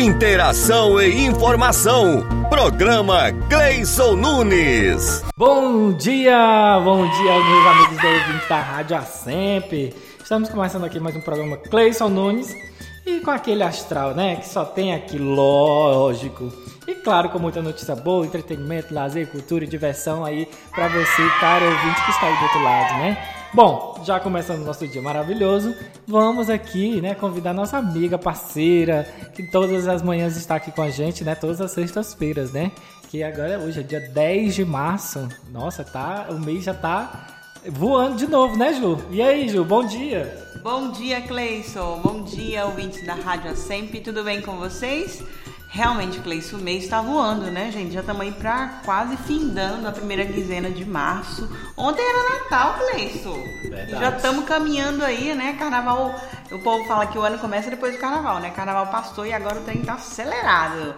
Interação e informação. Programa Gleison Nunes. Bom dia, bom dia, meus amigos da ouvinte da Rádio Sempre. Estamos começando aqui mais um programa Cleison Nunes e com aquele astral, né? Que só tem aqui, lógico. E claro, com muita notícia boa, entretenimento, lazer, cultura e diversão aí para você, cara ouvinte que está aí do outro lado, né? Bom, já começando o nosso dia maravilhoso, vamos aqui, né, convidar nossa amiga, parceira, que todas as manhãs está aqui com a gente, né, todas as sextas-feiras, né? Que agora hoje é dia 10 de março. Nossa, tá, o mês já tá voando de novo, né, Ju? E aí, Ju, bom dia. Bom dia, Cleison. Bom dia, ouvintes da Rádio Sempre. Tudo bem com vocês? Realmente, Cleice, o mês está voando, né, gente? Já estamos aí para quase findando a primeira quinzena de março. Ontem era Natal, Cleice. E já estamos caminhando aí, né? Carnaval, o povo fala que o ano começa depois do carnaval, né? Carnaval passou e agora o trem tá acelerado.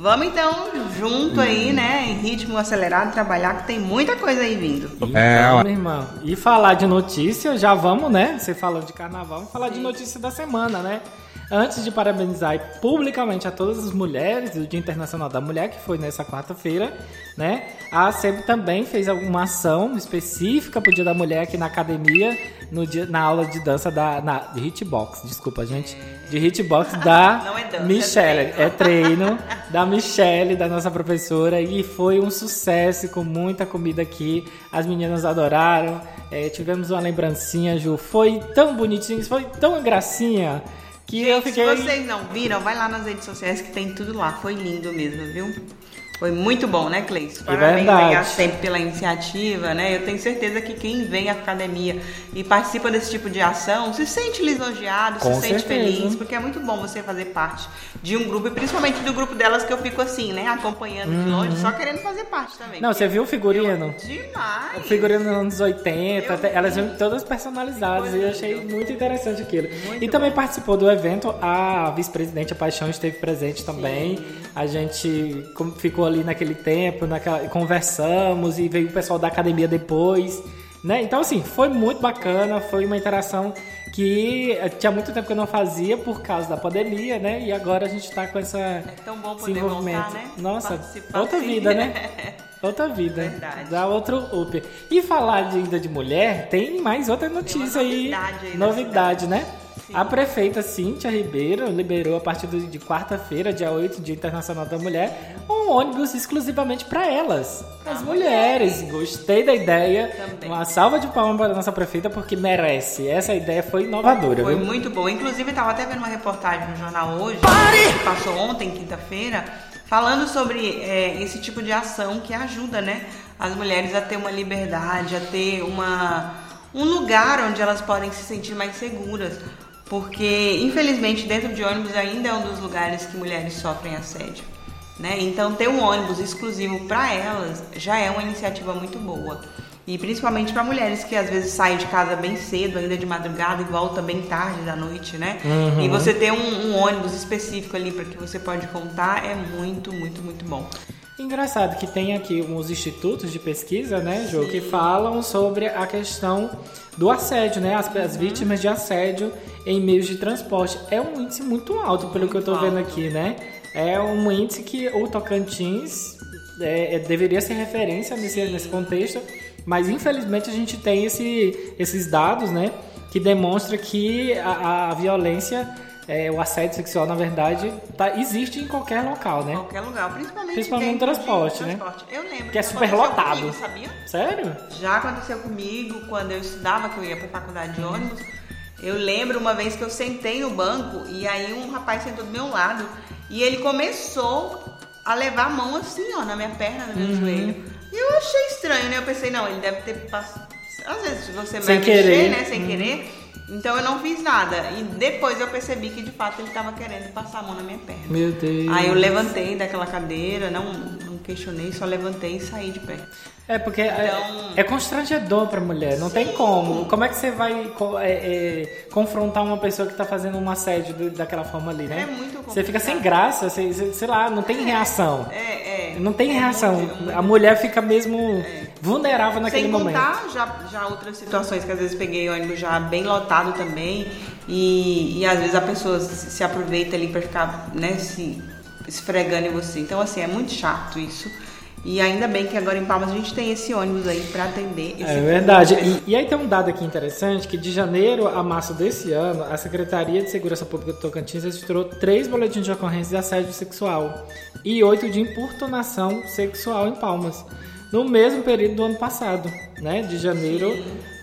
Vamos então junto aí, né? Em ritmo acelerado, trabalhar, que tem muita coisa aí vindo. É, então, meu irmão. E falar de notícia, já vamos, né? Você falando de carnaval, vamos falar Sim. de notícia da semana, né? Antes de parabenizar publicamente a todas as mulheres do Dia Internacional da Mulher, que foi nessa quarta-feira, né? A SEB também fez alguma ação específica para o Dia da Mulher aqui na academia, no dia, na aula de dança da na, de hitbox, desculpa, gente, de hitbox da é dança, Michelle, é treino. é treino da Michelle, da nossa professora, e foi um sucesso com muita comida aqui. As meninas adoraram. É, tivemos uma lembrancinha, Ju. Foi tão bonitinho, foi tão gracinha. Que Gente, eu fiquei... se vocês não viram, vai lá nas redes sociais que tem tudo lá. Foi lindo mesmo, viu? Foi muito bom, né, Cleiton? É Parabéns aí a sempre pela iniciativa, né? Eu tenho certeza que quem vem à academia e participa desse tipo de ação se sente lisonjeado, Com se certeza. sente feliz, porque é muito bom você fazer parte de um grupo, e principalmente do grupo delas que eu fico assim, né? Acompanhando uhum. de longe, só querendo fazer parte também. Não, você viu o figurino? Eu, demais! O figurino dos anos 80, eu elas vêm todas personalizadas e eu achei muito interessante aquilo. Muito e bom. também participou do evento, a vice-presidente a Paixão esteve presente também. Sim. A gente ficou ali naquele tempo, naquela, conversamos e veio o pessoal da academia depois, né? Então assim, foi muito bacana, foi uma interação que eh, tinha muito tempo que eu não fazia por causa da pandemia, né? E agora a gente está com essa é tão bom poder. Voltar, né? Nossa, Participar outra assim. vida, né? Outra vida. Verdade. Dá outro up. E falar ainda de mulher, tem mais outra notícia aí. Novidade, aí novidade né? A prefeita Cíntia Ribeiro liberou a partir de quarta-feira, dia 8, Dia Internacional da Mulher, um ônibus exclusivamente para elas, as mulheres. Gostei da ideia. Também. Uma salva de palmas para a nossa prefeita porque merece. Essa ideia foi inovadora. Foi viu? muito boa. Inclusive, estava até vendo uma reportagem no jornal hoje, Pare! que passou ontem, quinta-feira, falando sobre é, esse tipo de ação que ajuda, né, as mulheres a ter uma liberdade, a ter uma um lugar onde elas podem se sentir mais seguras porque infelizmente dentro de ônibus ainda é um dos lugares que mulheres sofrem assédio. Né? Então ter um ônibus exclusivo para elas já é uma iniciativa muito boa. E principalmente para mulheres que às vezes saem de casa bem cedo, ainda de madrugada, e volta bem tarde da noite, né? Uhum. E você ter um, um ônibus específico ali para que você pode contar é muito, muito, muito bom. Engraçado que tem aqui uns institutos de pesquisa, né, Jô, que falam sobre a questão do assédio, né? As, as, vítimas de assédio em meios de transporte. É um índice muito alto, pelo muito que eu estou vendo aqui, né? É um índice que o Tocantins é, é, deveria ser referência nesse, nesse contexto, mas infelizmente a gente tem esse, esses dados, né? Que demonstra que a, a violência é, o assédio sexual, na verdade, tá, existe em qualquer local, né? Qualquer lugar, principalmente, principalmente no transporte, né? Transporte. Eu lembro. Que é super lotado. Comigo, sabia? Sério? Já aconteceu comigo quando eu estudava, que eu ia pra faculdade de ônibus. Eu lembro uma vez que eu sentei no banco e aí um rapaz sentou do meu lado e ele começou a levar a mão assim, ó, na minha perna, no meu uhum. joelho. E eu achei estranho, né? Eu pensei, não, ele deve ter passado. Às vezes você Sem vai querer. mexer, né? Sem uhum. querer então eu não fiz nada. E depois eu percebi que de fato ele estava querendo passar a mão na minha perna. Meu Deus. Aí eu levantei daquela cadeira, não, não questionei, só levantei e saí de pé. É, porque é, então, é, é constrangedor pra mulher, não sim. tem como. Como é que você vai é, é, confrontar uma pessoa que tá fazendo um assédio do, daquela forma ali, né? É muito complicado. Você fica sem graça, você, sei lá, não tem é, reação. É, é. Não tem reação. Muito, a mulher fica mesmo vulnerável naquele sem momento. Sem já, já outras situações que às vezes peguei ônibus já bem lotado também E, e às vezes a pessoa se, se aproveita ali para ficar, né, se esfregando em você. Então, assim, é muito chato isso. E ainda bem que agora em Palmas a gente tem esse ônibus aí para atender. é verdade. E, e, aí tem um dado aqui interessante que de janeiro a março desse ano, a Secretaria de Segurança Pública do Tocantins registrou três boletins de ocorrência de assédio sexual e oito de importunação sexual em Palmas, no mesmo período do ano passado, né? De janeiro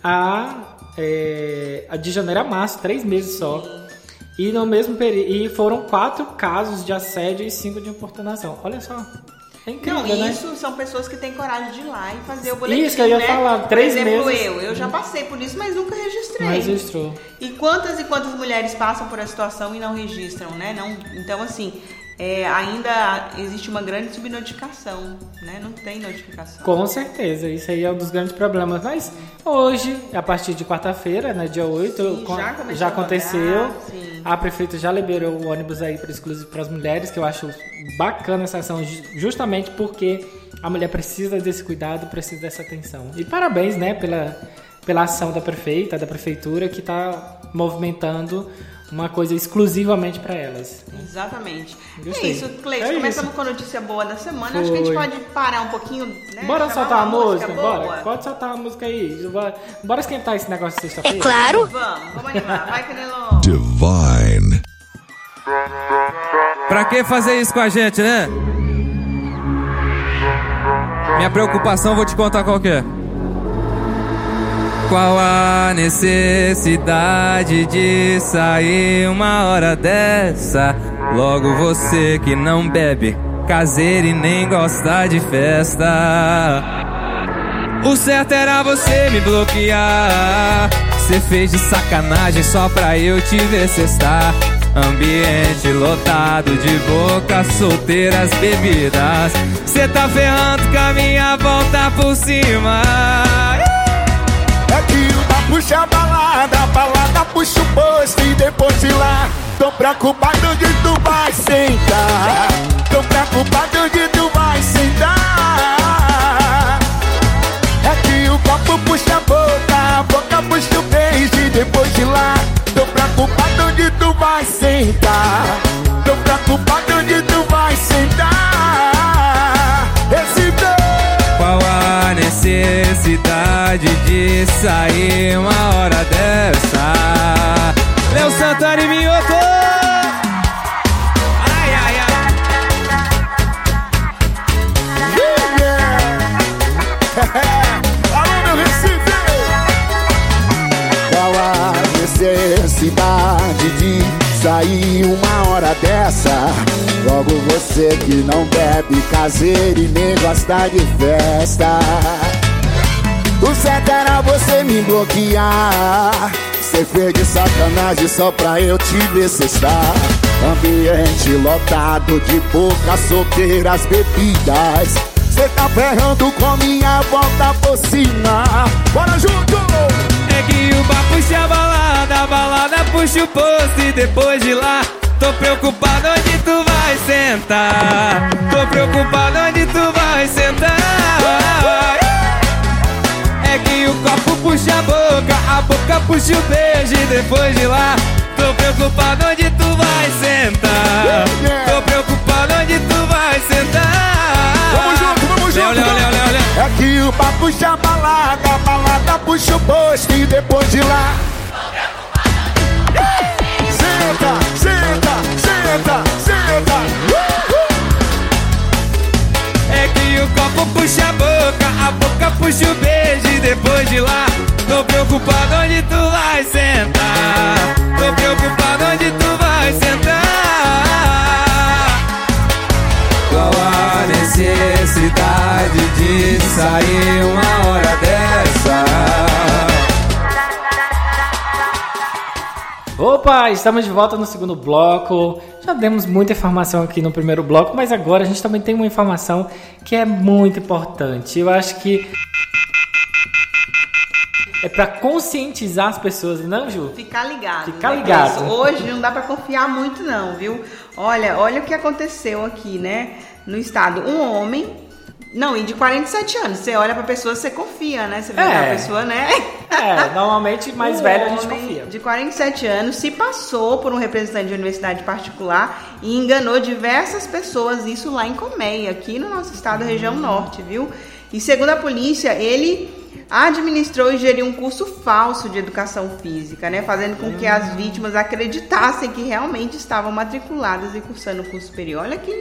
a, é, de janeiro a março, três meses só. E no mesmo período, e foram quatro casos de assédio e cinco de importunação. Olha só. É incrível, não, né? isso são pessoas que têm coragem de ir lá e fazer o boletim, Isso que eu ia né? falar, três Por exemplo, meses. eu, eu já passei por isso, mas nunca registrei. Não registrou. E quantas e quantas mulheres passam por essa situação e não registram, né? Não, então, assim, é, ainda existe uma grande subnotificação, né? Não tem notificação. Com certeza, isso aí é um dos grandes problemas. Mas hoje, a partir de quarta-feira, né, dia 8, Sim, já já a aconteceu. sim. A prefeita já liberou o ônibus aí para exclusivo para as mulheres, que eu acho bacana essa ação, ju- justamente porque a mulher precisa desse cuidado, precisa dessa atenção. E parabéns, né, pela, pela ação da prefeita, da prefeitura, que está movimentando uma coisa exclusivamente para elas. Exatamente. Gostei. É isso, Cleiton. É começamos isso. com a notícia boa da semana. Acho que a gente Foi. pode parar um pouquinho, né? Bora chamar soltar a música, boa. bora. Pode soltar a música aí. Bora, bora esquentar esse negócio de sexta-feira. É claro. Vamos, vamos animar. Vai, Canelão. Divine. Pra que fazer isso com a gente, né? Minha preocupação, vou te contar qual que é. Qual a necessidade de sair uma hora dessa? Logo você que não bebe, caseiro e nem gosta de festa. O certo era você me bloquear. Cê fez de sacanagem só pra eu te ver cestar. Ambiente lotado de bocas solteiras bebidas. Cê tá ferrando com a minha volta por cima. Puxa a balada, a balada puxa o posto e depois de lá Tô preocupado onde tu vai sentar. Tô preocupado onde tu vai sentar. É que o copo puxa a boca, a boca puxa o beijo e depois de lá Tô preocupado onde tu vai sentar. Tô preocupado onde tu vai sentar necessidade de sair uma hora dessa? Léo Santana e Minhoto! Ai, ai, ai! Alô, meu Recife! Qual a necessidade de sair uma hora dessa? Logo você que não bebe caseiro e nem gosta de festa. O certo era você me bloquear. Você fez de sacanagem só pra eu te ver cestar. Ambiente lotado de bocas solteiras bebidas. Cê tá ferrando com minha volta por cima. Bora junto! É que o bar puxa a balada, a balada puxa o posto e depois de lá Tô preocupado onde tu vai sentar Tô preocupado onde tu vai sentar É que o copo puxa a boca, a boca puxa o beijo e depois de lá Tô preocupado onde tu vai sentar Tô preocupado onde tu vai sentar Vamos junto, vamos junto! Léo, Léo, Léo, Léo. É que o papo puxa a balada, a balada puxa o posto e depois de lá. Senta, senta, senta, senta. O copo puxa a boca, a boca puxa o beijo e depois de lá Tô preocupado onde tu vai sentar Tô preocupado onde tu vai sentar Qual a necessidade de sair uma hora dessa? Opa, estamos de volta no segundo bloco. Já demos muita informação aqui no primeiro bloco, mas agora a gente também tem uma informação que é muito importante. Eu acho que é para conscientizar as pessoas, não, Ju? Ficar ligado. Ficar né? ligado. Mas Hoje não dá pra confiar muito não, viu? Olha, olha o que aconteceu aqui, né? No estado, um homem Não, e de 47 anos. Você olha pra pessoa, você confia, né? Você vê É. a pessoa, né? É, normalmente mais Um velho a gente confia. De 47 anos se passou por um representante de universidade particular e enganou diversas pessoas, isso lá em Colmeia, aqui no nosso estado, região norte, viu? E segundo a polícia, ele administrou e geriu um curso falso de educação física, né? Fazendo com que as vítimas acreditassem que realmente estavam matriculadas e cursando o curso superior. Olha que,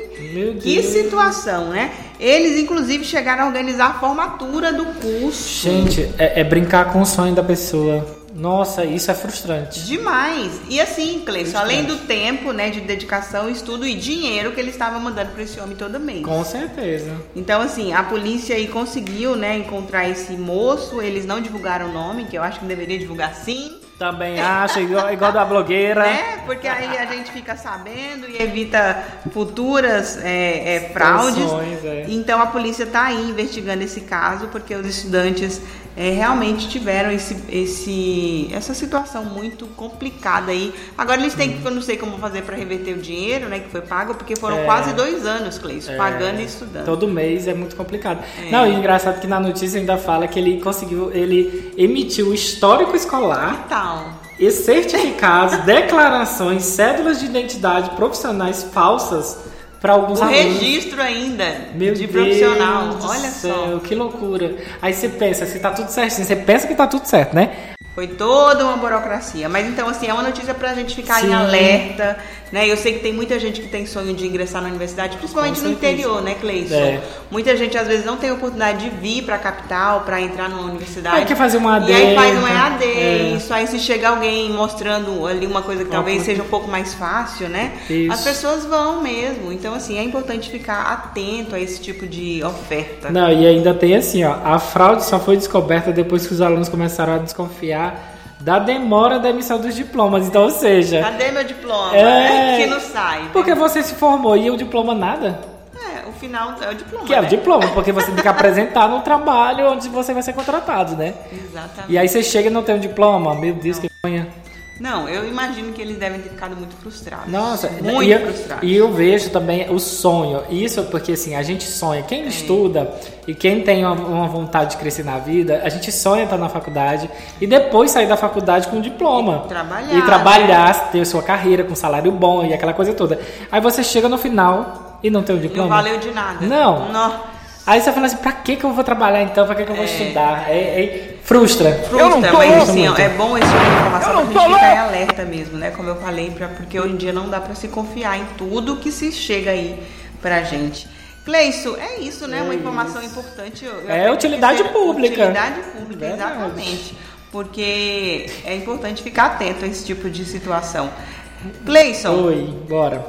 que situação, né? Eles, inclusive, chegaram a organizar a formatura do curso. Gente, é, é brincar com o sonho da pessoa. Nossa, isso é frustrante. Demais. E assim, Cleison, além do tempo, né, de dedicação, estudo e dinheiro que ele estava mandando para esse homem todo mês. Com certeza. Então, assim, a polícia aí conseguiu, né, encontrar esse moço. Eles não divulgaram o nome, que eu acho que deveria divulgar sim, Também acho, igual, igual da blogueira. né? Porque aí a gente fica sabendo e evita futuras é, é, fraudes. Situações, é. Então a polícia está aí investigando esse caso porque os estudantes é, realmente tiveram esse, esse, essa situação muito complicada aí. Agora eles têm que, eu não sei como fazer para reverter o dinheiro, né, que foi pago, porque foram É. quase dois anos, Cleison, É, pagando e estudando. Todo mês é muito complicado. É. Não, e engraçado que na notícia ainda fala que ele conseguiu, ele emitiu o histórico escolar Então, e certificados, declarações, cédulas de identidade profissionais falsas para alguns o alunos. registro ainda Meu de Deus profissional, olha céu, só. que loucura. Aí você pensa, se tá tudo certinho, você pensa que tá tudo certo, né? Foi toda uma burocracia. Mas então, assim, é uma notícia pra gente ficar Sim. em alerta, né? Eu sei que tem muita gente que tem sonho de ingressar na universidade, principalmente no interior, né, Cleison? É. Muita gente às vezes não tem oportunidade de vir pra capital pra entrar numa universidade. Aí quer fazer um AD, E aí faz um então, EAD, é. isso aí se chega alguém mostrando ali uma coisa que Uma talvez seja um pouco mais fácil, né? Isso. As pessoas vão mesmo. Então, assim, é importante ficar atento a esse tipo de oferta. Não, e ainda tem assim, ó, a fraude só foi descoberta depois que os alunos começaram a desconfiar da demora da emissão dos diplomas. Então, ou seja, Cadê meu diploma? É. Que não sai. porque você se formou e o diploma nada? É, o final é o diploma. Que é o né? diploma, porque você tem que apresentar no trabalho onde você vai ser contratado, né? Exatamente. E aí você chega e não tem um diploma, meu Deus, que vergonha. Não, eu imagino que eles devem ter ficado muito frustrados. Nossa, muito e, eu- frustrados. e eu vejo também o sonho. Isso porque assim, a gente sonha. É. Quem estuda e quem tem uma, uma vontade de crescer na vida, a gente sonha estar na faculdade e depois sair da faculdade com um diploma. E trabalhar, né? E trabalhar, ter sua carreira com salário bom e aquela coisa toda. Aí você chega no final e não tem o Não diploma. valeu de nada. Não. Não. Aí você fala assim, pra que, que eu vou trabalhar então? Pra que, que eu vou estudar? É, é- frustra. Frustra, mas assim, ó, é bom esse tipo de informação pra gente ficar em alerta mesmo, né? Como eu falei, pra, porque hoje em dia não dá pra se confiar em tudo que se chega aí pra gente. Cleiso, é isso, né? Uma informação importante. eu- eu É utilidade pública. Utilidade pública, Verdade. exatamente. Porque é importante ficar atento a esse tipo de situação. Cleison, Oi, bora.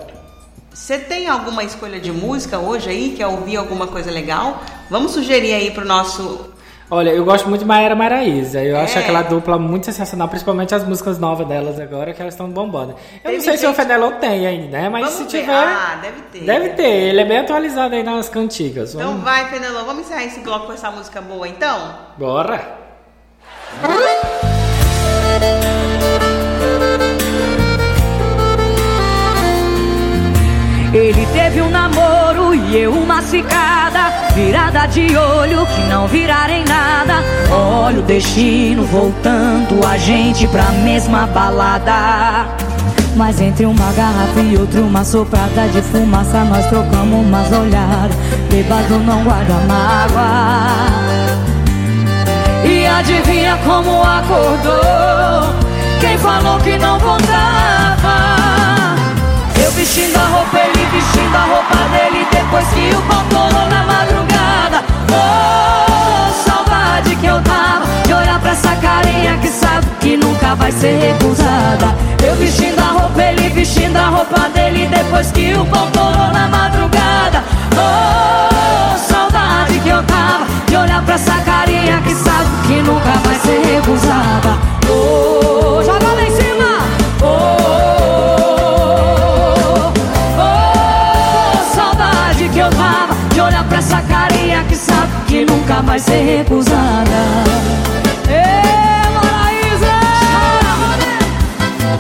Você tem alguma escolha de música hoje aí? Quer ouvir alguma coisa legal? Vamos sugerir aí pro nosso. Olha, eu gosto muito de Maera Maraíza. Eu acho É. aquela dupla muito sensacional, principalmente as músicas novas delas agora, que elas estão bombando. Eu Teve não sei se o gente- Fenelon tem ainda, né? Mas Vamos se ver. tiver. Ah, deve ter. Deve ter, ele é bem atualizado aí nas cantigas. Então Vamos... vai, Fenelon, vamos encerrar esse bloco com essa música boa então? Bora! Ele teve um namoro e eu uma cicada Virada de olho que não virara em nada Olha o destino voltando a gente pra mesma balada Mas entre uma garrafa e outra uma soprada de fumaça Nós trocamos umas olhadas Bebado não guarda mágoa e adivinha como acordou? Quem falou que não voltava? Vestindo a roupa, ele vestindo a roupa dele Depois que o pau torou na madrugada. Oh, saudade que eu tava De olhar pra essa carinha que sabe que nunca vai ser recusada. Eu vestindo a roupa, ele vestindo a roupa dele Depois que o pau torou na madrugada. Oh, saudade que eu tava De olhar pra essa carinha que sabe que nunca vai ser recusada. Oh, joga lá em cima vai ser recusada Ê, Maraísa!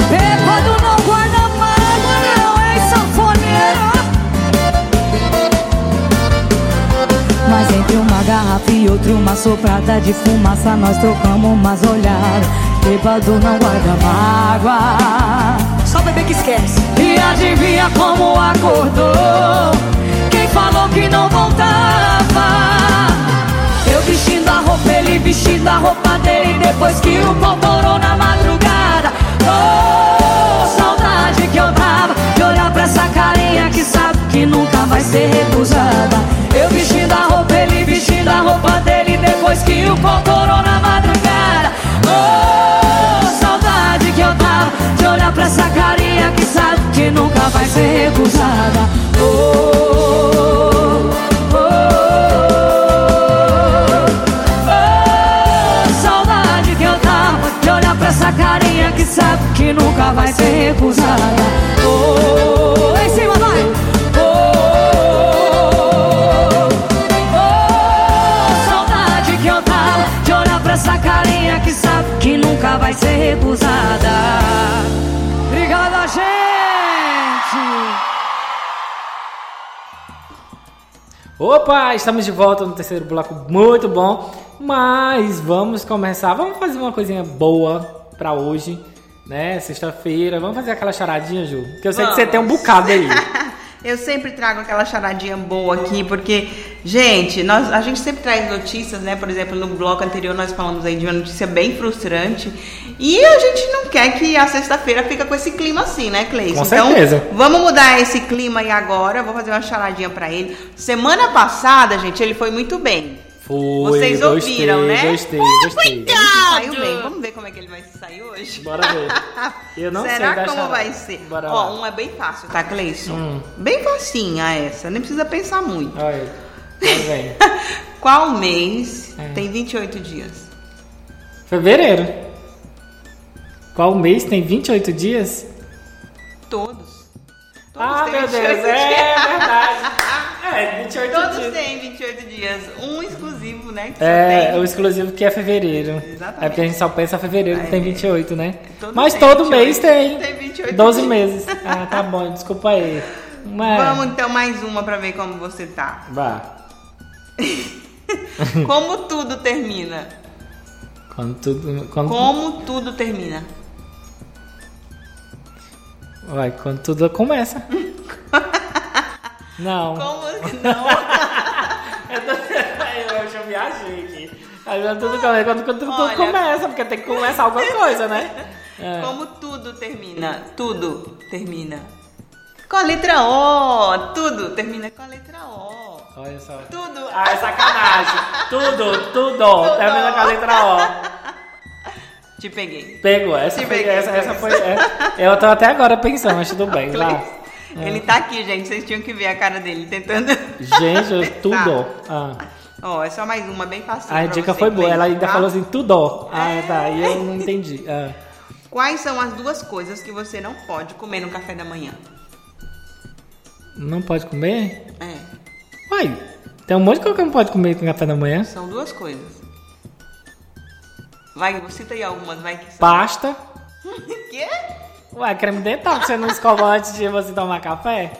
Bêbado não guarda mágoa, não, hein, sanfoneiro? Mas outro, uma soprada de fumaça, nós trocamos umas olhadas. Bêbado não guarda mágoa. Só bebê que esquece. E adivinha como acordou? Quem falou que não voltava? Eu vestindo a roupa, ele vestindo a roupa dele Depois que o pau torou na madrugada. Oh, saudade que eu tava De olhar pra essa carinha que sabe que nunca vai ser recusada. Eu vestindo a roupa, ele vestindo a roupa dele Depois que o pau torou na madrugada. Oh, saudade que eu tava De olhar pra essa carinha que sabe que nunca vai ser recusada. Oh, nunca vai ser recusada. Oh, em cima vai. Oh, oh, saudade que eu tava De olhar pra essa carinha que sabe que nunca vai ser recusada. Obrigada, gente! Opa, estamos de volta no terceiro bloco, muito bom. Mas vamos começar, vamos fazer uma coisinha boa pra hoje, né? Sexta-feira, vamos fazer aquela charadinha, Ju? Que eu sei que você Vamos. tem um bocado aí. Eu sempre trago aquela charadinha boa aqui, porque, gente, nós, a gente sempre traz notícias, né? Por exemplo, no bloco anterior nós falamos aí de uma notícia bem frustrante. E a gente não quer que a sexta-feira fica com esse clima assim, né, Cleison? Com então, certeza. vamos mudar esse clima aí agora. Vou fazer uma charadinha pra ele. Semana passada, gente, ele foi muito bem. Foi, Vocês gostei, ouviram, né? Gostei, gostei. Ele saiu bem. Vamos ver como é que ele vai sair hoje? Bora ver. Eu não Será sei da como vai ser? Bora Ó, lá. uma é bem fácil, tá, Cleison? Hum. Bem facinha essa, nem precisa pensar muito. Olha, aí vem. Qual mês É. tem 28 dias? Fevereiro. Qual mês tem 28 dias? Todos. Todos ah, têm meu Deus, 28 é dias. verdade. É, 28 Todos dias. têm 28 dias. Um exclusivo, né? É, o exclusivo que é fevereiro. Exatamente. É porque a gente só pensa fevereiro que tem 28, né? Todo Mas todo 28, mês tem. tem 28 12 dias. meses. Ah, tá bom, desculpa aí. Mas... Vamos então mais uma pra ver como você tá. Vá. Como tudo termina? Quando tudo. Quando, Como tudo termina? Vai, quando tudo começa. Não. Como não? eu já viajei aqui. Aí quando tudo quando, quando tudo Olha. começa, porque tem que começar alguma coisa, né? É. Como tudo termina? Tudo termina. Com a letra O. Tudo termina com a letra O. Olha só. Tudo. Ah, é sacanagem. Tudo, tudo. Termina com a letra O. Te peguei. Pegou, essa Te peguei, Essa, essa foi. foi é. eu tô até agora pensando, mas tudo bem, vai. Ele tá aqui, gente. Vocês tinham que ver a cara dele tentando. Gente, tudo. Ah. Ó, é só mais uma bem fácil. A dica foi boa, ela ainda falou assim, tudo. Ah, É. tá, e eu não entendi. Ah. Quais são as duas coisas que você não pode comer no café da manhã? Não pode comer? É, Uai, tem um monte de coisa que não pode comer com café da manhã. são duas coisas. Vai, cita aí algumas, vai que são. Pasta. Quê? Ué, creme dental que você não escova antes de você tomar café?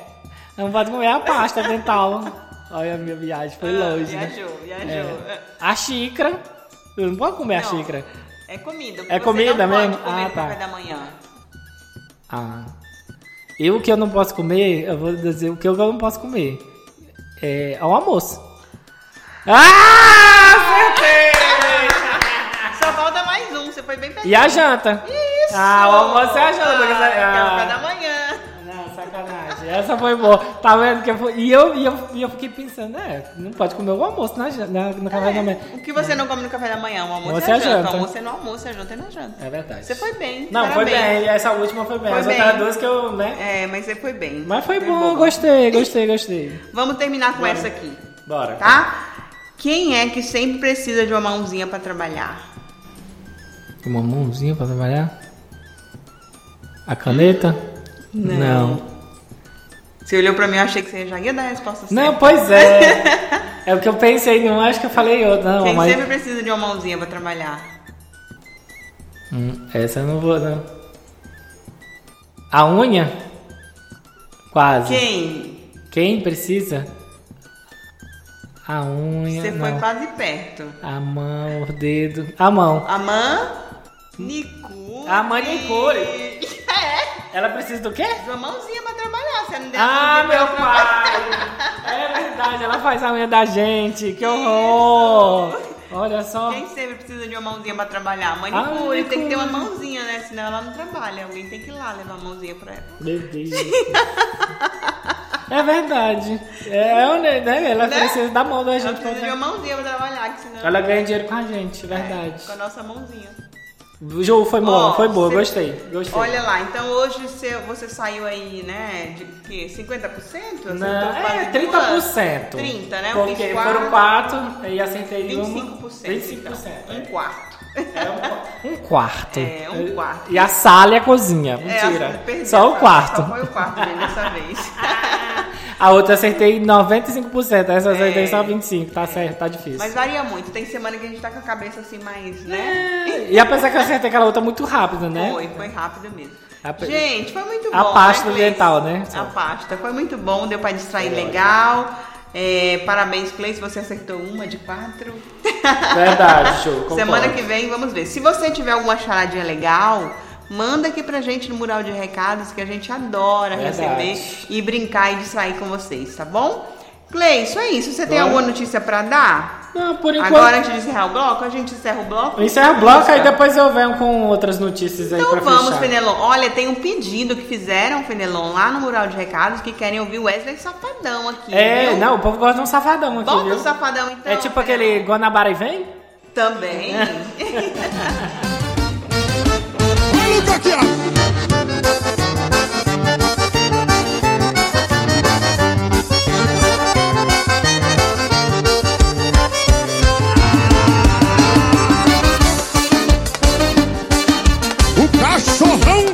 Não pode comer a pasta dental. Olha, a minha viagem foi Ah, longe, né? Viajou, viajou. É. A xícara. Eu não posso comer a Não, xícara. É comida. É comida mesmo? Pode comer Ah, tá. café da manhã. Ah. Eu o que eu não posso comer, eu vou dizer o que eu não posso comer. É ao almoço. Ah! Acertei! Só falta mais um, você foi bem perto. E a janta? Isso! Ah, o almoço é a janta. porque Ah, ah. café da manhã. Não, sacanagem. Essa foi boa. Tá vendo que eu fui... E eu, e eu, e eu fiquei pensando, é, não pode comer o almoço na, na, no café da manhã. O que você não come no café da manhã? O almoço é é a janta. janta. O almoço é no almoço, a janta é na janta. É verdade. Você foi bem. Não, foi bem. Essa última foi bem. Foi As bem. outras duas que eu, né? É, mas você foi bem. Mas foi bom, boa. gostei, gostei, gostei. Vamos terminar com essa aqui, Bora. tá? Quem é que sempre precisa de uma mãozinha pra trabalhar? Uma mãozinha pra trabalhar? A caneta? Não. Você olhou pra mim, eu achei que você já ia dar a resposta certa. Não, pois é. é o que eu pensei, não acho que eu falei outro, não. Quem mas... sempre precisa de uma mãozinha pra trabalhar? Hum, essa eu não vou, não. A unha? Quase. Quem? Quem precisa? A unha. Você foi não. quase perto. A mão, o dedo. A mão. A manicure. A manicure. É. Ela precisa do quê? Uma mãozinha pra trabalhar. Você não deu Ah, meu pai! É verdade, ela faz a unha da gente. Que horror! Olha só. Quem sempre precisa de uma mãozinha pra trabalhar? Ah, Manicure, tem que ter uma mãozinha, né? Senão ela não trabalha. Alguém tem que ir lá levar a mãozinha pra ela. Meu Deus. É verdade. É, né? né? Ela Né? precisa da mão da Ela gente. precisa de uma mãozinha pra trabalhar, que senão. Ela ganha dinheiro com a gente, verdade. É, com a nossa mãozinha. Ju, foi boa, Ó, foi boa, cê- gostei, gostei. Olha lá, então hoje você, você saiu aí, né, de que? 50%? Acertou Não, quase é duas? 30%. 30, né? Porque fiz foram quatro. quatro e acertei uma. 25%. 25%. Então. é. Um quarto. É um, um quarto. É, um quarto. E a sala e a cozinha. É, Mentira. perdi Só o quarto. Só foi o quarto dessa vez. A outra acertei 95%, essa eu acertei É. só 25%. Tá certo, tá difícil. Mas varia muito. Tem semana que a gente tá com a cabeça assim mais, né? É, E apesar que eu acertei aquela outra muito rápido, né? Foi, foi rápido mesmo. A Gente, foi muito bom. A pasta né, Cleice? dental, né? A pasta. Foi muito bom, deu pra distrair legal. É, parabéns, Cleice, você acertou uma de quatro. Verdade, show. concordo. Semana que vem, vamos ver. Se você tiver alguma charadinha legal, manda aqui pra gente no mural de recados, que a gente adora Verdade. receber e brincar e distrair com vocês, tá bom? Cleice, é isso. Você tem alguma notícia pra dar? Não, por enquanto. Agora, antes de encerrar o bloco, a gente encerra o bloco. Encerra o bloco, aí depois eu venho com outras notícias aí Então pra vamos, fechar. Fenelon. Olha, tem um pedido que fizeram, Fenelon, lá no mural de recados, que querem ouvir Wesley Safadão aqui. É, viu? não, o povo gosta de um safadão aqui, Bota viu? o Safadão, então. É tipo Fenelon. aquele Guanabara e vem? Também. Aqui, ó. O cachorrão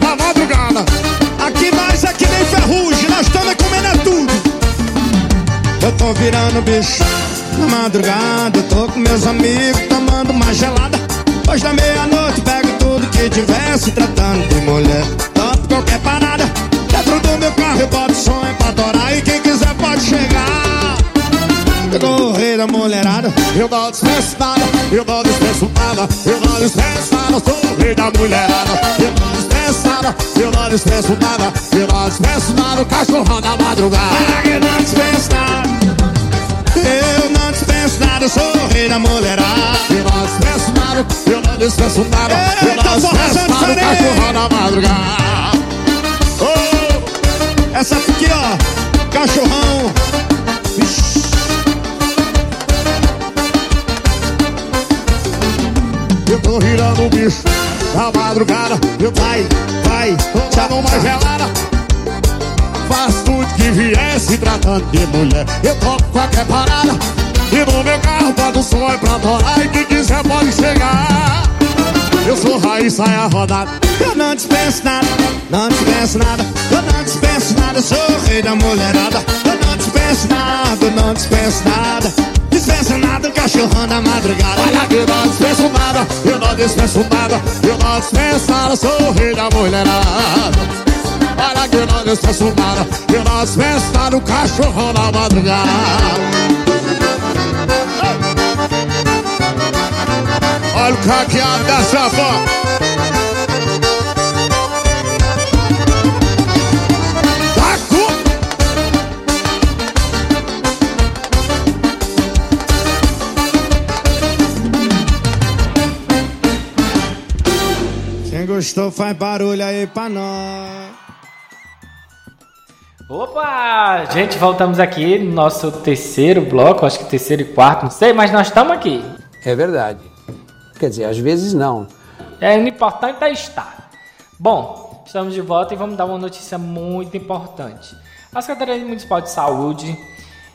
da madrugada. Aqui nós é que nem ferrugem, nós estamos comendo é tudo. Eu tô virando bicho na madrugada. Eu tô com meus amigos tomando uma gelada. Hoje da meia-noite tudo que tiver se tratando de mulher. Topo qualquer parada. Dentro do meu carro eu boto som é pra torar. E quem quiser pode chegar. Eu dou rei da mulherada. Eu dou dispenso nada. Eu dou dispenso nada. Eu dou dispenso nada. Sou o rei da mulherada. Eu dou dispenso nada. Eu dou dispenso nada. Eu dou dispenso nada. O cachorrão da madrugada. Eu não dispenso nada. Eu não dispenso nada, sou o rei da mulherada. Eu não dispenso nada, eu não dispenso nada. Eu não dispenso nada, o cachorrão da madrugada. Oh, essa aqui, ó, cachorrão. Eu tô virando um bicho da madrugada. Eu vai, vai, tomando uma gelada. Faço tudo que vier se tratando de mulher. Eu toco qualquer parada. E no meu carro boto o som é pra torar. E quem quiser pode chegar. Eu sou raiz, sai a rodada. Eu não dispenso nada, não dispenso nada. Eu não dispenso nada, eu sou rei da mulherada. Eu não dispenso nada, não dispenso nada. Dispenso nada, cachorrão da madrugada. Olha que eu não dispenso nada, eu não dispenso nada. Eu não dispenso nada, sou rei da mulherada. Olha que eu não dispenso nada, eu não dispenso nada, o cachorrão da madrugada. Olha o caqueado dessa. Taco! Quem gostou faz barulho aí pra nós. Opa! Gente, voltamos aqui no nosso terceiro bloco, acho que terceiro e quarto, não sei, mas nós estamos aqui. É verdade. Quer dizer, às vezes não. É, o importante é estar. Bom, estamos de volta e vamos dar uma notícia muito importante. A Secretaria Municipal de Saúde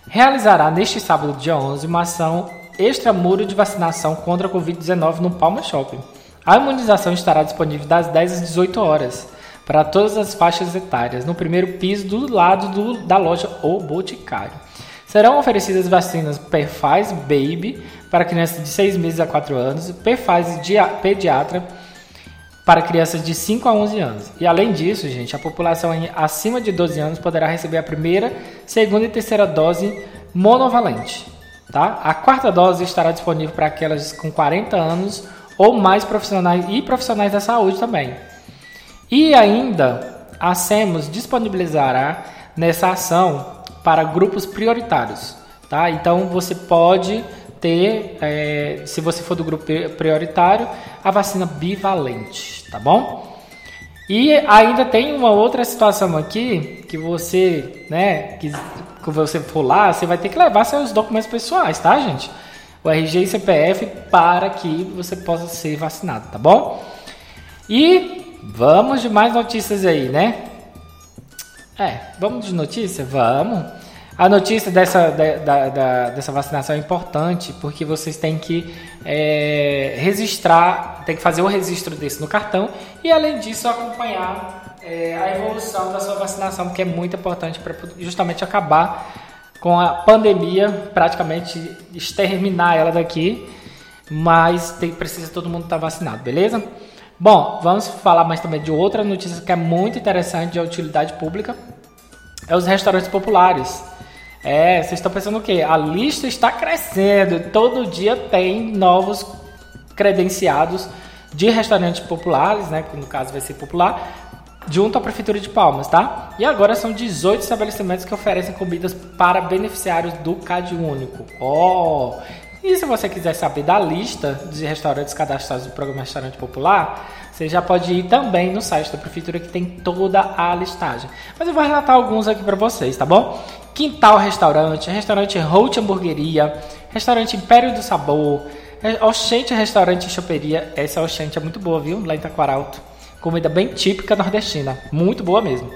realizará neste sábado, dia 11, uma ação extramuro de vacinação contra a Covid-19 no Palma Shopping. A imunização estará disponível das 10 às 18 horas para todas as faixas etárias, no primeiro piso do lado do- da loja O Boticário. Serão oferecidas vacinas Perfaz Baby para crianças de 6 meses a 4 anos, Perfaz dia- Pediatra para crianças de 5 a 11 anos. E além disso, gente, a população acima de 12 anos poderá receber a primeira, segunda e terceira dose monovalente. Tá? A quarta dose estará disponível para aquelas com 40 anos ou mais profissionais e profissionais da saúde também. E ainda a SEMOS disponibilizará nessa ação para grupos prioritários. Tá? Então você pode ter, é, se você for do grupo prioritário, a vacina bivalente, tá bom? E ainda tem uma outra situação aqui que você, né, que, que você for lá, você vai ter que levar seus documentos pessoais, tá, gente? O RG e CPF para que você possa ser vacinado, tá bom? E vamos de mais notícias aí, né? É, vamos de notícia? Vamos. A notícia dessa, da, da, dessa vacinação é importante porque vocês têm que é, registrar, tem que fazer o registro desse no cartão e além disso acompanhar é, a evolução da sua vacinação, porque é muito importante para justamente acabar com a pandemia, praticamente exterminar ela daqui, mas tem, precisa todo mundo estar tá vacinado, beleza? Bom, vamos falar mais também de outra notícia que é muito interessante de utilidade pública, é os restaurantes populares. É, vocês estão pensando o quê? A lista está crescendo. Todo dia tem novos credenciados de restaurantes populares, né? Que no caso vai ser popular, junto à Prefeitura de Palmas, tá? E agora são 18 estabelecimentos que oferecem comidas para beneficiários do CAD Único. Oh! E se você quiser saber da lista de restaurantes cadastrados do programa Restaurante Popular, você já pode ir também no site da prefeitura que tem toda a listagem. Mas eu vou relatar alguns aqui para vocês, tá bom? Quintal Restaurante, Restaurante Holt Hamburgueria, Restaurante Império do Sabor, Oxente Restaurante e Choperia. Essa Oxente é muito boa, viu? Lá em Taquaralto. Comida bem típica nordestina. Muito boa mesmo.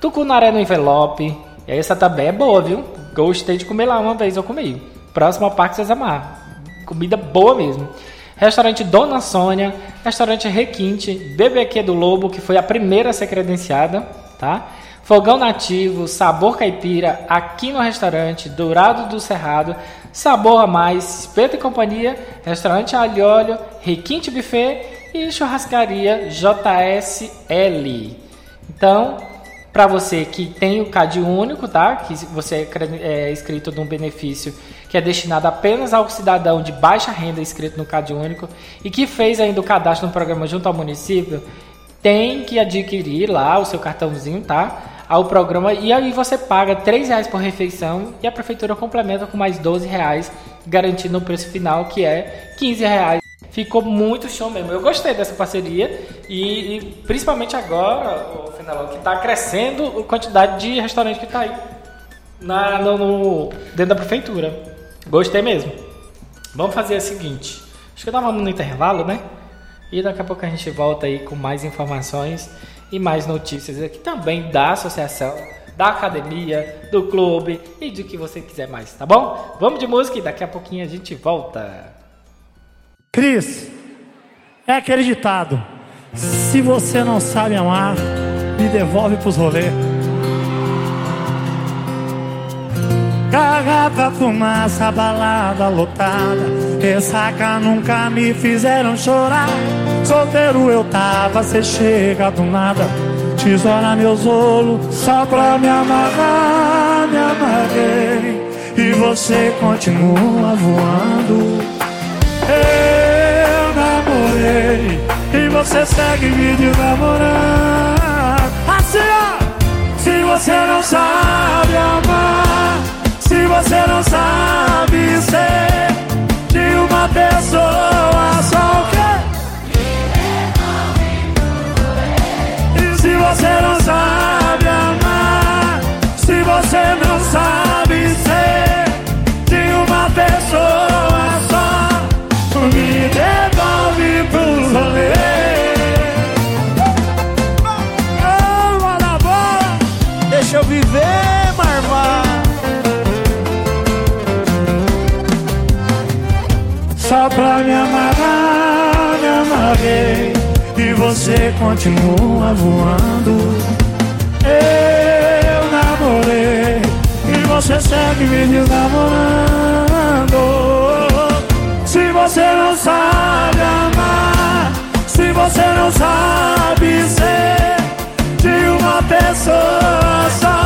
Tucunaré no envelope. Essa também é boa, viu? Gostei de comer lá uma vez, eu comi. Próximo ao Parque Cesamar. Comida boa mesmo. Restaurante Dona Sônia, Restaurante Requinte, BBQ do Lobo, que foi a primeira a ser credenciada, tá? Fogão Nativo, Sabor Caipira, aqui no restaurante Dourado do Cerrado, Sabor a Mais, Espeto e Companhia, Restaurante Alho Óleo, Requinte Buffet e Churrascaria JSL. Então, para você que tem o CAD único, tá? Que você é, é inscrito num benefício que é destinado apenas ao cidadão de baixa renda inscrito no CAD único e que fez ainda o cadastro no programa junto ao município, tem que adquirir lá o seu cartãozinho, tá? ao programa e aí você paga R$ reais por refeição e a prefeitura complementa com mais R$ reais, garantindo o preço final que é R$ reais. Ficou muito show mesmo. Eu gostei dessa parceria e, e principalmente agora, o Fenelon, que está crescendo a quantidade de restaurantes que está aí na, no, no, dentro da prefeitura. Gostei mesmo. Vamos fazer o seguinte. Acho que vamos no intervalo, né? E daqui a pouco a gente volta aí com mais informações e mais notícias aqui também da associação, da academia, do clube e do que você quiser mais, tá bom? Vamos de música e daqui a pouquinho a gente volta. Cris, é aquele ditado: se você não sabe amar, me devolve pros rolês. Garrafa, fumaça, balada lotada. Ressaca nunca me fizeram chorar. Solteiro eu tava, cê chega do nada. Tesoura meus olhos só pra me amarrar Me amarrei. E você continua voando. Eu namorei e você segue me namorando Assim ó, se você não sabe amar você não sabe ser de uma pessoa só o quê? Se você não sabe amar, se você não continua voando. Eu namorei e você segue me desnamorando. Se você não sabe amar, se você não sabe ser de uma pessoa só.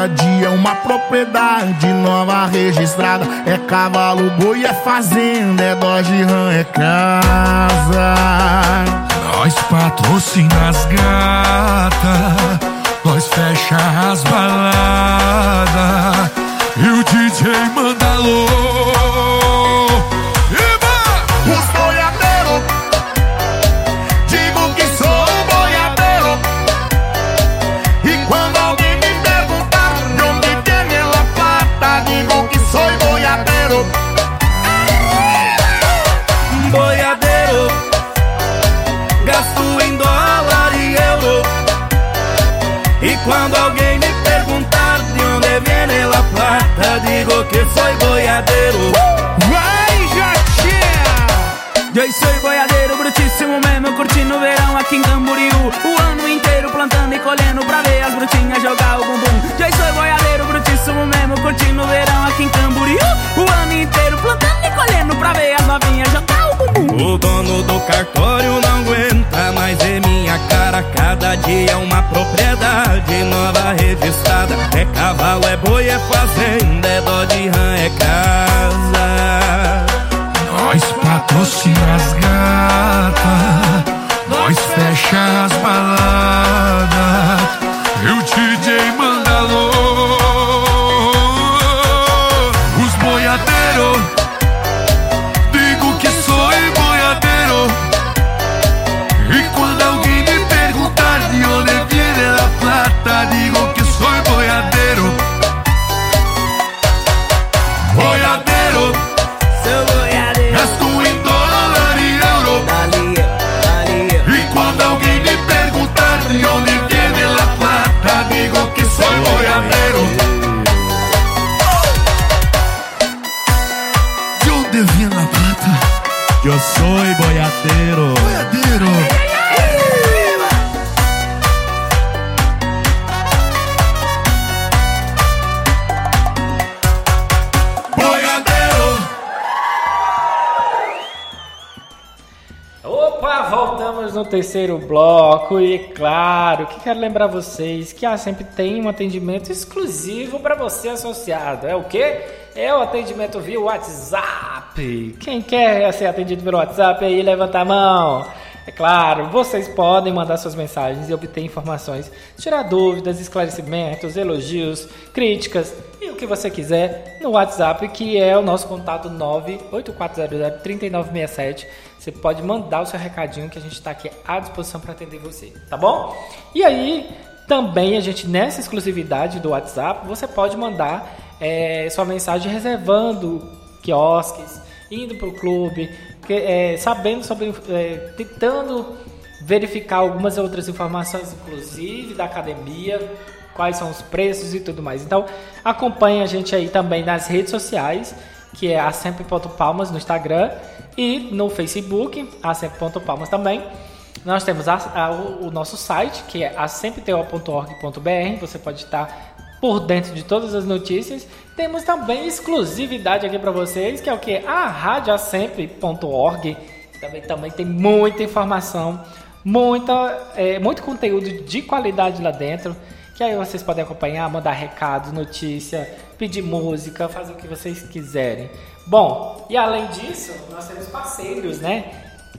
Cada dia uma propriedade nova registrada. É cavalo, boi, é fazenda, é Dodge Ram, é casa. Nós patrocina as gata, nós fecha as baladas e o DJ manda alô. Que sou boiadeiro. Vai, Jatinha! Eu sou boiadeiro, brutíssimo mesmo, curtindo o verão aqui em Camboriú. O ano inteiro plantando e colhendo pra ver as brutinhas jogar o bumbum. Eu sou boiadeiro, brutíssimo mesmo, curtindo o verão aqui em Camboriú. O ano inteiro plantando e colhendo pra ver as novinhas jogar o bumbum. O dono do cartório não aguenta mais ver minha cara. Cada dia é uma propriedade nova registrada. É cavalo, é boi, é fazenda, terceiro bloco e claro que quero lembrar vocês que a sempre tem um atendimento exclusivo para você associado. É o quê? É o atendimento via WhatsApp. Quem quer ser atendido pelo WhatsApp aí, levanta a mão. É claro, vocês podem mandar suas mensagens e obter informações, tirar dúvidas, esclarecimentos, elogios, críticas e o que você quiser no WhatsApp, que é o nosso contato 984003967. Você pode mandar o seu recadinho que a gente está aqui à disposição para atender você, tá bom? E aí, também a gente, nessa exclusividade do WhatsApp, você pode mandar é, sua mensagem reservando quiosques, indo para o clube, que, é, sabendo sobre, é, tentando verificar algumas outras informações, inclusive da academia, quais são os preços e tudo mais. Então, acompanhe a gente aí também nas redes sociais, que é a sempre.palmas no Instagram e no Facebook, a sempre.palmas também. Nós temos a, a, o, nosso site, que é asempreteo.org.br. Você pode estar por dentro de todas as notícias. Temos também exclusividade aqui para vocês, que é o que? A radioassempre.org. Também, também tem muita informação, muita, é, muito conteúdo de qualidade lá dentro. Que aí vocês podem acompanhar, mandar recados, notícia, pedir música, fazer o que vocês quiserem. Bom, e além disso, nós temos parceiros, né?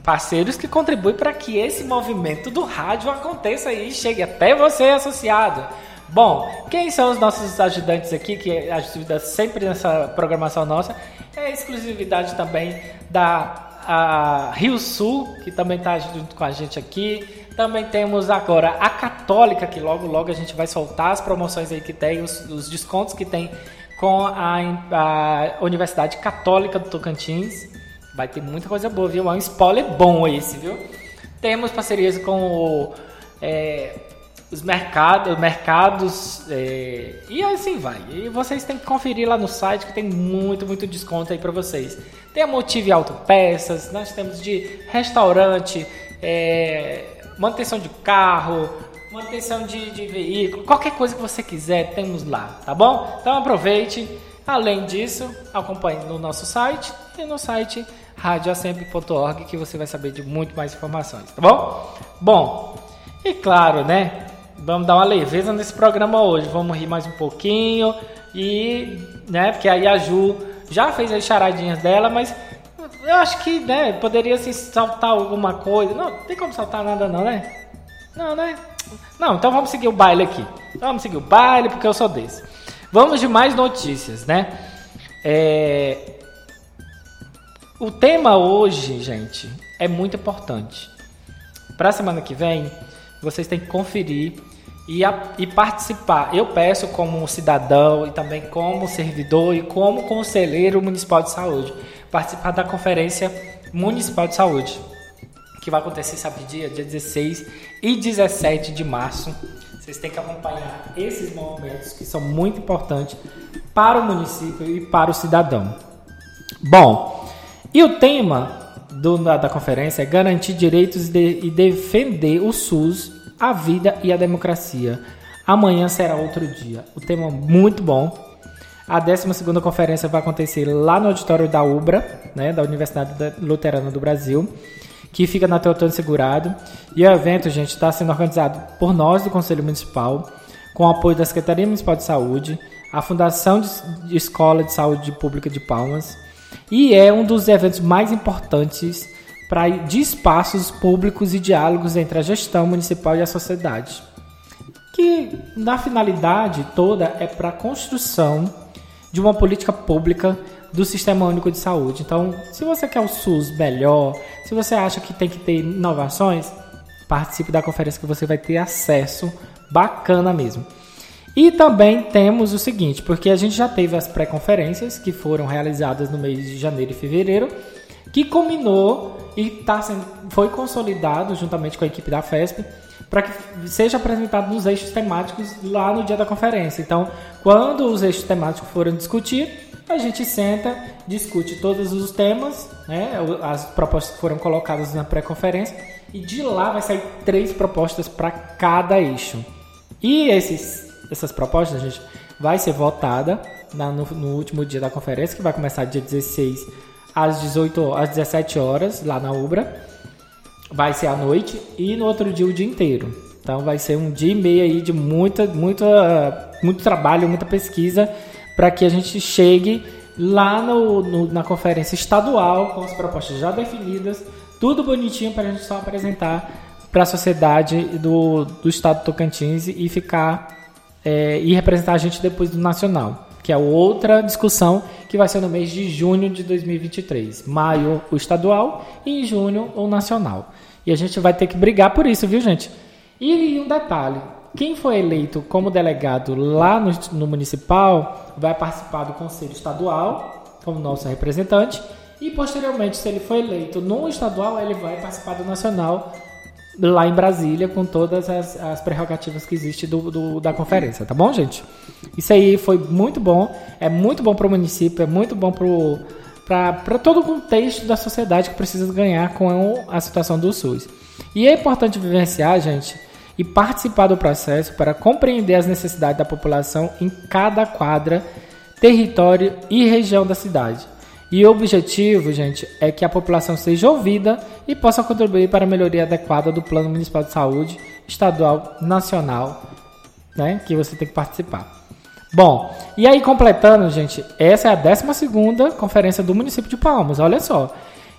Parceiros que contribuem para que esse movimento do rádio aconteça e chegue até você associado. Bom, quem são os nossos ajudantes aqui, que ajudam sempre nessa programação nossa? É a exclusividade também da a Rio Sul, que também está junto com a gente aqui. Também temos agora a Católica, que logo logo a gente vai soltar as promoções aí que tem, os, os descontos que tem com a, a Universidade Católica do Tocantins, Vai ter muita coisa boa, viu? É um spoiler bom esse, viu? Temos parcerias com o, é, os mercados, mercados é, e assim vai. E vocês têm que conferir lá no site que tem muito, muito desconto aí para vocês. Tem a Motive Autopeças, nós temos de restaurante, é, manutenção de carro, manutenção de, de veículo, qualquer coisa que você quiser, temos lá, tá bom? Então aproveite. Além disso, acompanhe no nosso site e no site radioasemp.org que você vai saber de muito mais informações, tá bom? Bom, e claro, né? Vamos dar uma leveza nesse programa hoje. Vamos rir mais um pouquinho e, né? Porque aí a Ju já fez as charadinhas dela, mas eu acho que, né? Poderia se saltar alguma coisa. Não, não tem como saltar nada, não, né? Não, né? Não, então vamos seguir o baile aqui. Vamos seguir o baile porque eu sou desse. Vamos de mais notícias, né? É... O tema hoje, gente, é muito importante. Para a semana que vem, vocês têm que conferir e, a, e participar. Eu peço como cidadão e também como servidor e como conselheiro municipal de saúde participar da conferência municipal de saúde que vai acontecer, sabe, dia, dia 16 e 17 de março. Vocês têm que acompanhar esses movimentos que são muito importantes para o município e para o cidadão. Bom, e o tema do, da, da conferência é garantir direitos de, e defender o SUS, a vida e a democracia. Amanhã será outro dia. O tema é muito bom. A 12 conferência vai acontecer lá no auditório da UBRA, né, da Universidade Luterana do Brasil que fica na Teotônio Segurado. E o evento, gente, está sendo organizado por nós do Conselho Municipal, com o apoio da Secretaria Municipal de Saúde, a Fundação de Escola de Saúde Pública de Palmas, e é um dos eventos mais importantes para de espaços públicos e diálogos entre a gestão municipal e a sociedade. Que na finalidade toda é para a construção de uma política pública do Sistema Único de Saúde. Então, se você quer o SUS melhor, se você acha que tem que ter inovações, participe da conferência que você vai ter acesso bacana mesmo. E também temos o seguinte, porque a gente já teve as pré-conferências que foram realizadas no mês de janeiro e fevereiro, que combinou e tá sendo, foi consolidado juntamente com a equipe da FESP para que seja apresentado nos eixos temáticos lá no dia da conferência. Então, quando os eixos temáticos forem discutir, a gente senta, discute todos os temas, né, as propostas que foram colocadas na pré-conferência, e de lá vai sair três propostas para cada eixo. E esses, essas propostas, gente, vai ser votada na, no, no, último dia da conferência, que vai começar dia 16 às 18 às 17 horas lá na Ubra. Vai ser à noite e no outro dia o dia inteiro. Então vai ser um dia e meio aí de muita, muita, muito trabalho, muita pesquisa para que a gente chegue lá no, no, na conferência estadual com as propostas já definidas, tudo bonitinho para a gente só apresentar para a sociedade do, do estado do Tocantins e ficar é, e representar a gente depois do nacional, que é outra discussão que vai ser no mês de junho de 2023, maio o estadual e em junho o nacional. E a gente vai ter que brigar por isso, viu, gente? E um detalhe, quem foi eleito como delegado lá no, no municipal vai participar do conselho estadual como nosso representante e posteriormente, se ele for eleito no estadual, ele vai participar do nacional lá em Brasília com todas as, as prerrogativas que existem do, do, da conferência, tá bom, gente? Isso aí foi muito bom, é muito bom para o município, é muito bom para todo o contexto da sociedade que precisa ganhar com a situação do SUS. E é importante vivenciar, gente, e participar do processo para compreender as necessidades da população em cada quadra, território e região da cidade. E o objetivo, gente, é que a população seja ouvida e possa contribuir para a melhoria adequada do Plano Municipal de Saúde, estadual, nacional, né, que você tem que participar. Bom, e aí completando, gente, essa é a 12 conferência do município de Palmas, olha só.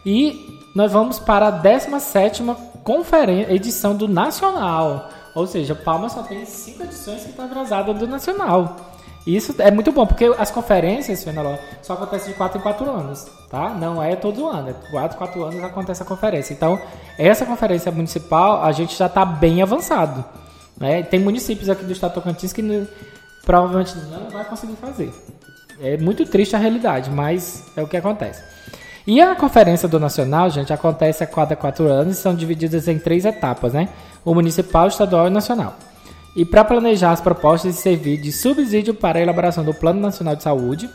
E nós vamos para a 17 conferência, edição do Nacional. Ou seja, Palmas só tem cinco edições que estão atrasadas do Nacional. Isso é muito bom, porque as conferências, Feneló, só acontecem de 4 em 4 anos, tá? Não é todo ano, é 4 4 anos acontece a conferência. Então, essa conferência municipal, a gente já está bem avançado. Né? Tem municípios aqui do estado Tocantins que provavelmente não vai conseguir fazer. É muito triste a realidade, mas é o que acontece. E a Conferência do Nacional, gente, acontece a cada quatro anos e são divididas em três etapas, né? O municipal, estadual e nacional. E para planejar as propostas e servir de subsídio para a elaboração do Plano Nacional de Saúde,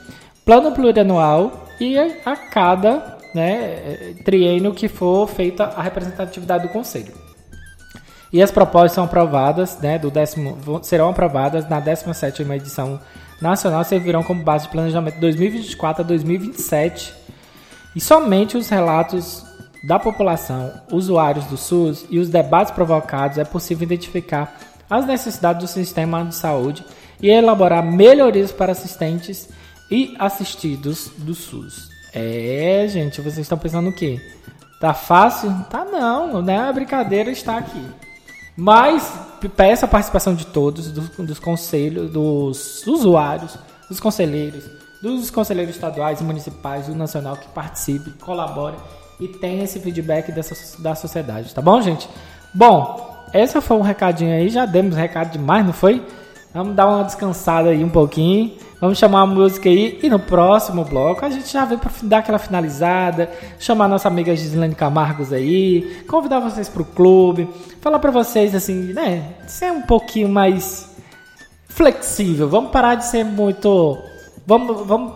Plano Plurianual e a cada né, triênio que for feita a representatividade do Conselho. E as propostas são aprovadas, né, do décimo, serão aprovadas na 17ª edição nacional, servirão como base de planejamento 2024 a 2027. E somente os relatos da população, usuários do SUS e os debates provocados é possível identificar as necessidades do sistema de saúde e elaborar melhorias para assistentes e assistidos do SUS. É, gente, vocês estão pensando o quê? Tá fácil? Tá não, né? A brincadeira está aqui. Mas peço a participação de todos, dos, dos conselhos, dos usuários, dos conselheiros, dos conselheiros estaduais e municipais, do nacional que participe, colabore e tenha esse feedback dessa, da sociedade, tá bom, gente? Bom, esse foi um recadinho aí, já demos recado demais, não foi? Vamos dar uma descansada aí um pouquinho. Vamos chamar a música aí e no próximo bloco a gente já vem para dar aquela finalizada, chamar nossa amiga Gislaine Camargos aí, convidar vocês para o clube, falar para vocês assim, né, ser um pouquinho mais flexível. Vamos parar de ser muito, vamos, vamos,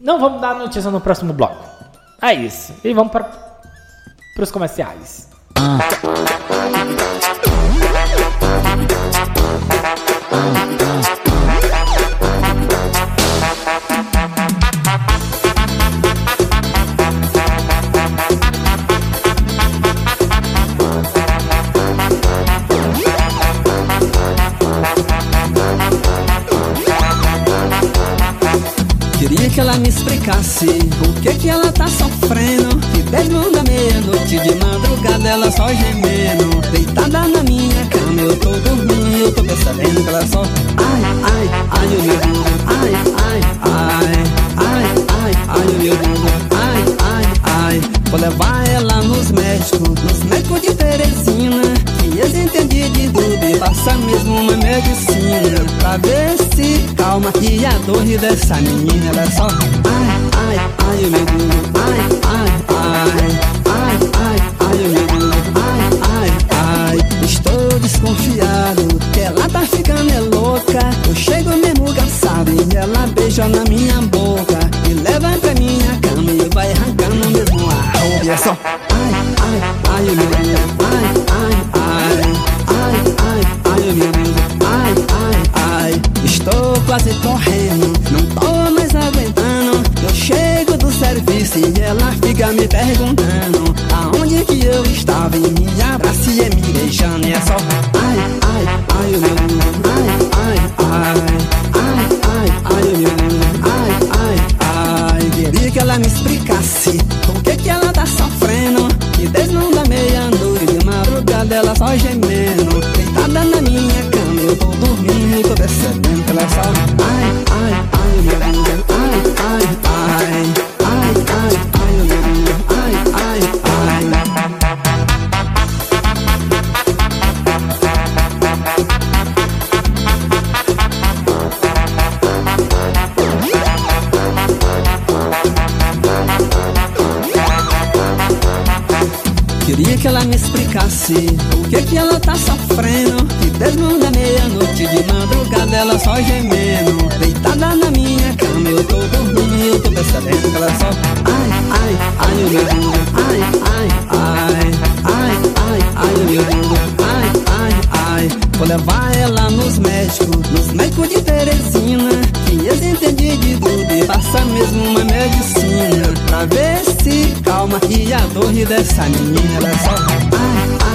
não vamos dar notícia no próximo bloco. É isso. E vamos para os comerciais. Queria me explicasse o que que ela tá sofrendo. Que desde da meia-noite de madrugada ela só gemendo. Deitada na minha cama eu tô dormindo Eu tô percebendo que ela só Ai, ai, ai, o meu Ai, ai, ai, ai, ai, ai, o meu Vou levar ela nos médicos Nos médicos de Teresina Que eles entendem de tudo passa mesmo uma medicina Pra ver se calma que a dor dessa menina Ela é só ai, ai, ai, o meu Deus Ai, ai, ai, ai, ai, ai, o meu Deus Ai, ai, ai, estou desconfiado Que ela tá ficando é louca Eu chego mesmo cansado E ela beija na minha boca E leva pra minha cama E vai arrancando mesmo E é só ai, ai, ai, meu Deus Ai, ai, ai, ai, ai, ai, Deus Ai, ai, ai, estou quase correndo Não tô mais aguentando Eu chego do serviço e ela fica me perguntando Aonde que eu estava e me abraça e me beijando E é só ai, ai, ai, meu Deus Ai, ai, ai, ai, ai, ai, Deus Ai, ai, ai, queria que ela me explicasse sofrendo Que da meia-noite de madrugada ela só gemendo. Deitada na minha cama eu tô dormindo Tô percebendo ela é só Ai, ai, Deus Ai, ai, ai Ai, ai, o que ela tá sofrendo? Que desde da meia-noite de madrugada ela só gemendo. Deitada na minha cama eu tô dormindo Eu tô percebendo que ela só Ai, ai, ai, o meu Deus Ai, ai, ai, ai, ai, ai, o meu Deus Ai, ai, ai Vou levar ela nos médicos Nos médicos de Teresina Que eles entendem de tudo E passa mesmo uma medicina Pra ver se calma que a dor dessa menina Ela é só ai, ai,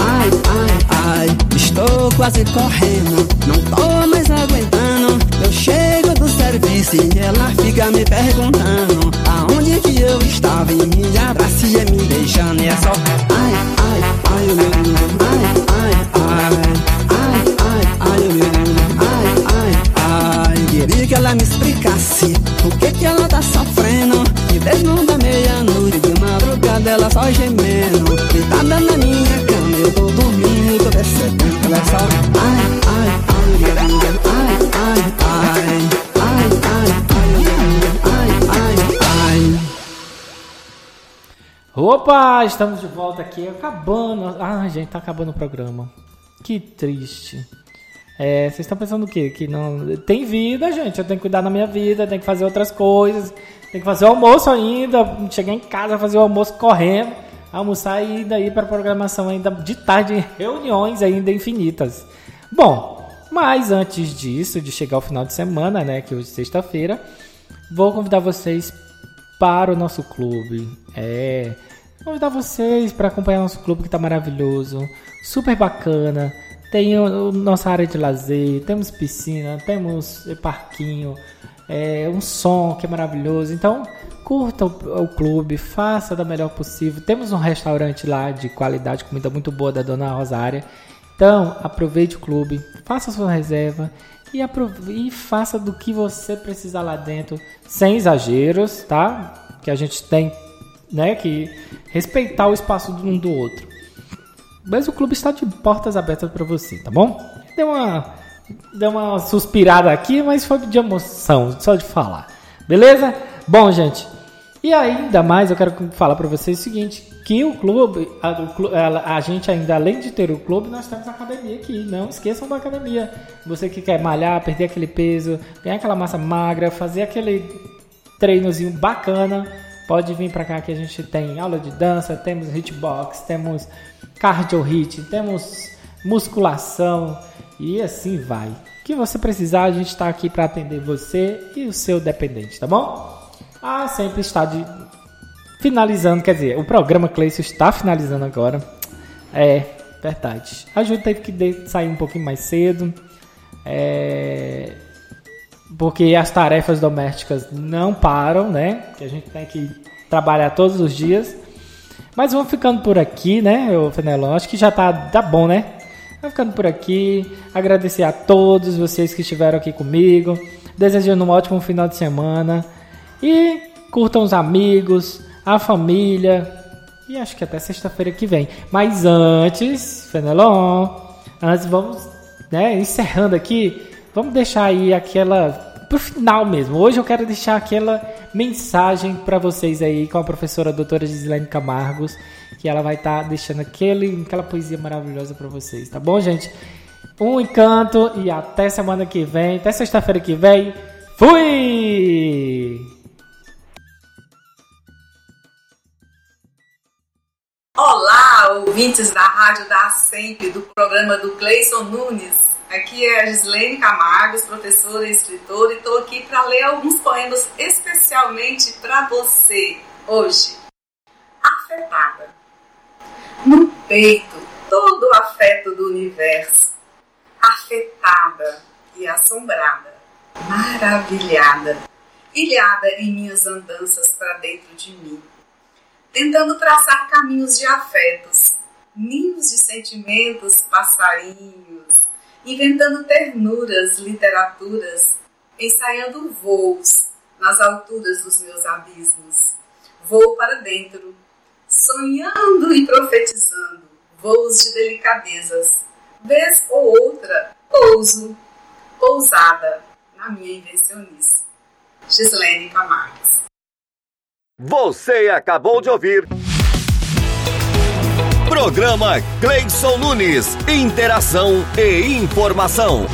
Ai, ai, ai, estou quase correndo. Não tô mais aguentando. Eu chego do serviço e ela fica me perguntando aonde que eu estava. E me abraça e me beijando. E é só ai, ai, ai, meu Ai, ai, ai. Ai, ai, ai, meu Ai, ai, ai. Queria que ela me explicasse o que que ela tá sofrendo. E desde da meia-noite de madrugada ela só gemendo. Deitada na minha eu tô dormindo e tô percebendo. Ai, ai, ai, ai, ai, ai, ai, ai. Opa, estamos de volta aqui, acabando. Ai, gente, tá acabando o programa. Que triste. É, vocês estão pensando o quê? Que não. Tem vida, gente. Eu tenho que cuidar da minha vida, tenho que fazer outras coisas, tenho que fazer o almoço ainda, chegar em casa, fazer o almoço correndo. Almoçar e daí para programação ainda de tarde, reuniões ainda infinitas. Bom, mas antes disso, de chegar ao final de semana, né? Que hoje é sexta-feira, vou convidar vocês para o nosso clube. É. Convidar vocês para acompanhar nosso clube que está maravilhoso, super bacana. Tem o, nossa área de lazer, temos piscina, temos parquinho, é, um som que é maravilhoso. Então, curta o, o, clube, faça da melhor possível. Temos um restaurante lá de qualidade, comida muito boa da Dona Rosária. Então, aproveite o clube, faça sua reserva e, e faça do que você precisar lá dentro, sem exageros, tá? Que a gente tem né, que respeitar o espaço de um do outro. Mas o clube está de portas abertas para você, tá bom? Deu uma, deu uma suspirada aqui, mas foi de emoção, só de falar. Beleza? Bom, gente. E ainda mais eu quero falar para vocês o seguinte, que o clube, a, a, a, gente ainda além de ter o clube, nós temos a academia aqui. Não esqueçam da academia. Você que quer malhar, perder aquele peso, ganhar aquela massa magra, fazer aquele treinozinho bacana, Pode vir para cá que a gente tem aula de dança, temos hitbox, temos cardio hit, temos musculação e assim vai. O que você precisar, a gente está aqui para atender você e o seu dependente, tá bom? Ah, sempre está de finalizando, quer dizer, o programa Cleison está finalizando agora. É, verdade. A Ju teve que sair um pouquinho mais cedo. É, porque as tarefas domésticas não param, né? Que a gente tem que trabalhar todos os dias. Mas vamos ficando por aqui, né, Fenelon? Acho que já tá, tá bom, né? Vamos ficando por aqui. Agradecer a todos vocês que estiveram aqui comigo. Desejando um ótimo final de semana. E curtam os amigos, a família. E acho que até sexta-feira que vem. Mas antes, Fenelon, antes vamos, né, encerrando aqui Vamos deixar aí aquela pro final mesmo. Hoje eu quero deixar aquela mensagem para vocês aí com a professora doutora Gislaine Camargos, que ela vai estar tá deixando aquele, aquela poesia maravilhosa para vocês, tá bom, gente? Um encanto e até semana que vem, até sexta-feira que vem. Fui! Olá, ouvintes da Rádio da Sempre, do programa do Cleison Nunes. Aqui é a Gislene Camargos, professora e escritora, e estou aqui para ler alguns poemas especialmente para você hoje. Afetada. No peito, todo o afeto do universo. Afetada e assombrada, maravilhada, ilhada em minhas andanças para dentro de mim, tentando traçar caminhos de afetos, ninhos de sentimentos, passarinhos, inventando ternuras, literaturas, ensaiando voos nas alturas dos meus abismos. Voo para dentro, sonhando e profetizando, voos de delicadezas. Vez ou outra, pouso, pousada na minha invencionice. Gislaine Camargo. Você acabou de ouvir. Programa Cleison Nunes. Interação e informação.